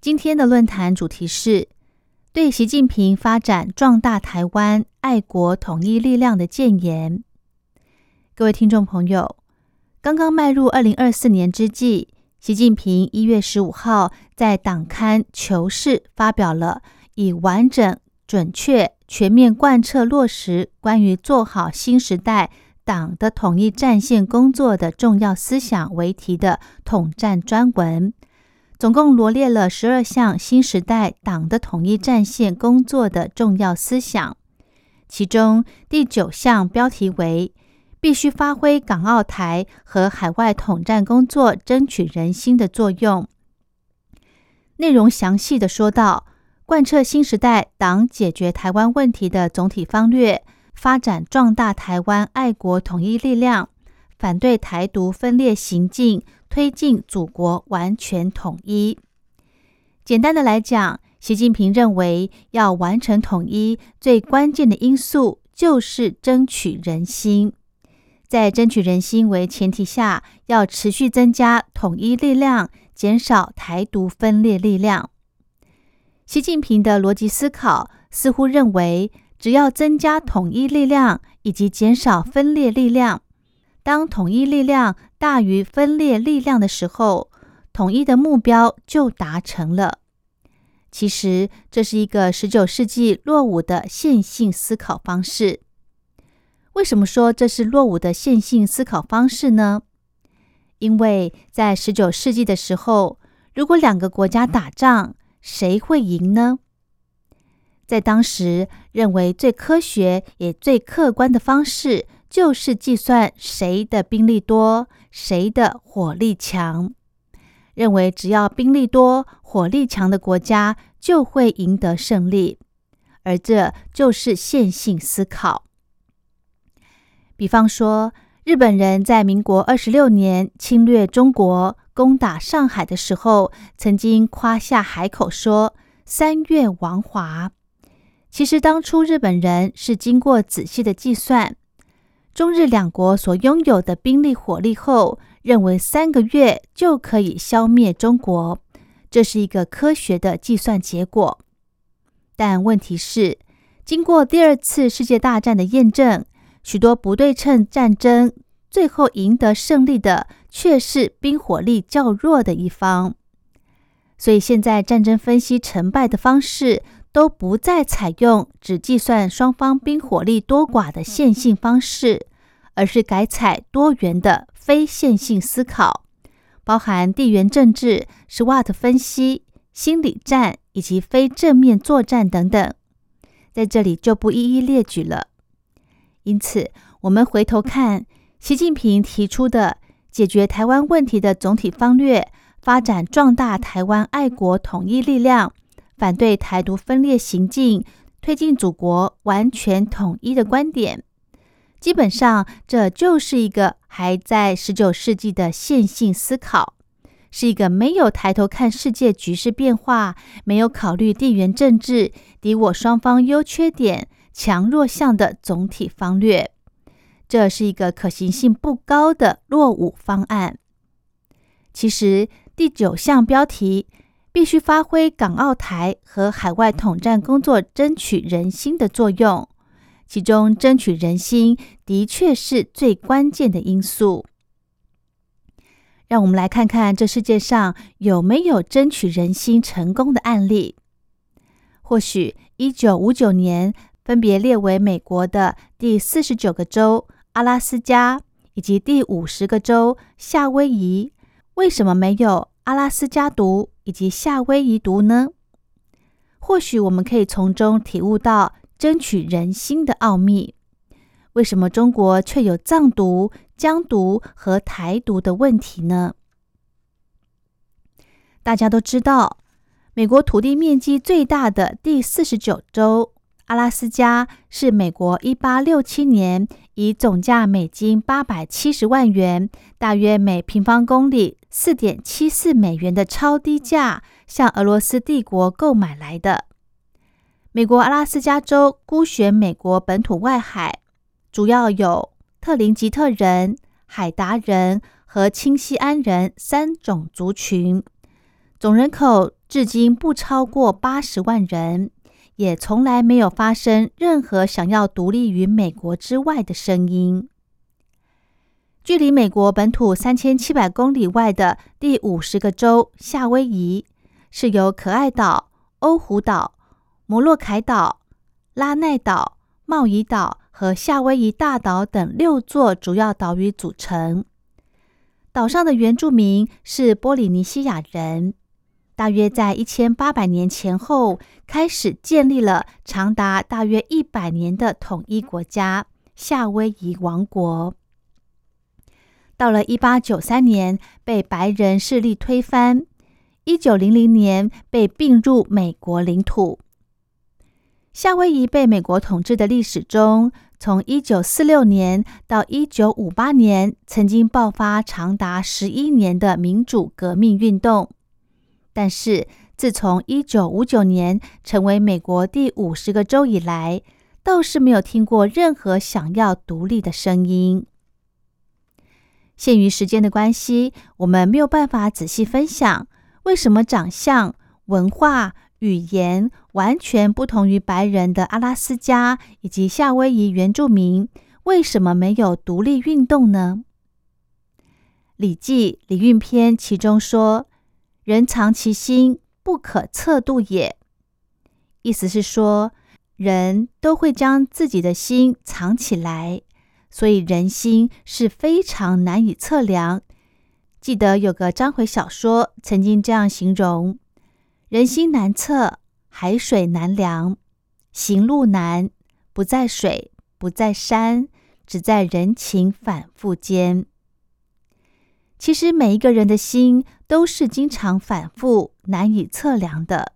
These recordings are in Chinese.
今天的论坛主题是对习近平发展壮大台湾爱国统一力量的谏言。各位听众朋友，刚刚迈入二零二四年之际，习近平一月十五号在党刊《求是》发表了以完整、准确、全面贯彻落实关于做好新时代党的统一战线工作的重要思想为题的统战专文。总共罗列了十二项新时代党的统一战线工作的重要思想，其中第九项标题为“必须发挥港澳台和海外统战工作争取人心的作用”。内容详细的说到，贯彻新时代党解决台湾问题的总体方略，发展壮大台湾爱国统一力量，反对台独分裂行径。推进祖国完全统一。简单的来讲，习近平认为，要完成统一，最关键的因素就是争取人心。在争取人心为前提下，要持续增加统一力量，减少台独分裂力量。习近平的逻辑思考似乎认为，只要增加统一力量以及减少分裂力量。当统一力量大于分裂力量的时候，统一的目标就达成了。其实这是一个十九世纪落伍的线性思考方式。为什么说这是落伍的线性思考方式呢？因为在十九世纪的时候，如果两个国家打仗，谁会赢呢？在当时，认为最科学也最客观的方式。就是计算谁的兵力多，谁的火力强，认为只要兵力多、火力强的国家就会赢得胜利，而这就是线性思考。比方说，日本人在民国二十六年侵略中国、攻打上海的时候，曾经夸下海口说“三月亡华”。其实当初日本人是经过仔细的计算。中日两国所拥有的兵力火力后，认为三个月就可以消灭中国，这是一个科学的计算结果。但问题是，经过第二次世界大战的验证，许多不对称战争最后赢得胜利的却是兵火力较弱的一方。所以现在战争分析成败的方式都不再采用只计算双方兵火力多寡的线性方式。而是改采多元的非线性思考，包含地缘政治、SWOT 分析、心理战以及非正面作战等等，在这里就不一一列举了。因此，我们回头看习近平提出的解决台湾问题的总体方略，发展壮大台湾爱国统一力量，反对台独分裂行径，推进祖国完全统一的观点。基本上，这就是一个还在十九世纪的线性思考，是一个没有抬头看世界局势变化，没有考虑地缘政治敌我双方优缺点、强弱项的总体方略。这是一个可行性不高的落伍方案。其实，第九项标题必须发挥港澳台和海外统战工作争取人心的作用。其中，争取人心的确是最关键的因素。让我们来看看这世界上有没有争取人心成功的案例。或许，一九五九年分别列为美国的第四十九个州阿拉斯加以及第五十个州夏威夷，为什么没有阿拉斯加毒以及夏威夷毒呢？或许我们可以从中体悟到。争取人心的奥秘，为什么中国却有藏独、疆独和台独的问题呢？大家都知道，美国土地面积最大的第四十九州阿拉斯加是美国一八六七年以总价美金八百七十万元，大约每平方公里四点七四美元的超低价向俄罗斯帝国购买来的。美国阿拉斯加州孤悬美国本土外海，主要有特林吉特人、海达人和清西安人三种族群，总人口。至今不超过八十万人，也从来没有发生任何想要独立于美国之外的声音。距离美国本土三千七百公里外的第五十个州夏威夷，是由可爱岛、欧胡岛、摩洛凯岛、拉奈岛、茂宜岛和夏威夷大岛等六座主要岛屿组成。岛上的原住民是波利尼西亚人。大约在一千八百年前后，开始建立了长达大约一百年的统一国家——夏威夷王国。到了一八九三年，被白人势力推翻；一九零零年被并入美国领土。夏威夷被美国统治的历史中，从一九四六年到一九五八年，曾经爆发长达十一年的民主革命运动。但是，自从一九五九年成为美国第五十个州以来，倒是没有听过任何想要独立的声音。限于时间的关系，我们没有办法仔细分享为什么长相、文化、语言完全不同于白人的阿拉斯加以及夏威夷原住民为什么没有独立运动呢？《礼记·礼运篇》其中说。人藏其心，不可测度也。意思是说，人都会将自己的心藏起来，所以人心是非常难以测量。记得有个章回小说曾经这样形容：人心难测，海水难量，行路难，不在水，不在山，只在人情反复间。其实每一个人的心都是经常反复、难以测量的。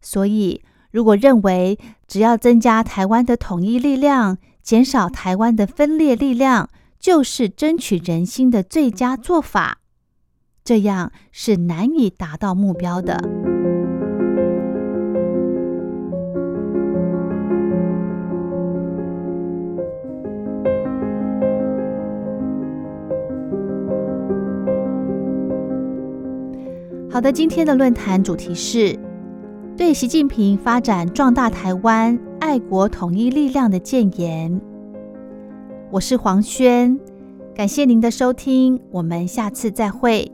所以，如果认为只要增加台湾的统一力量，减少台湾的分裂力量，就是争取人心的最佳做法，这样是难以达到目标的。好的，今天的论坛主题是对习近平发展壮大台湾、爱国统一力量的建言。我是黄轩，感谢您的收听，我们下次再会。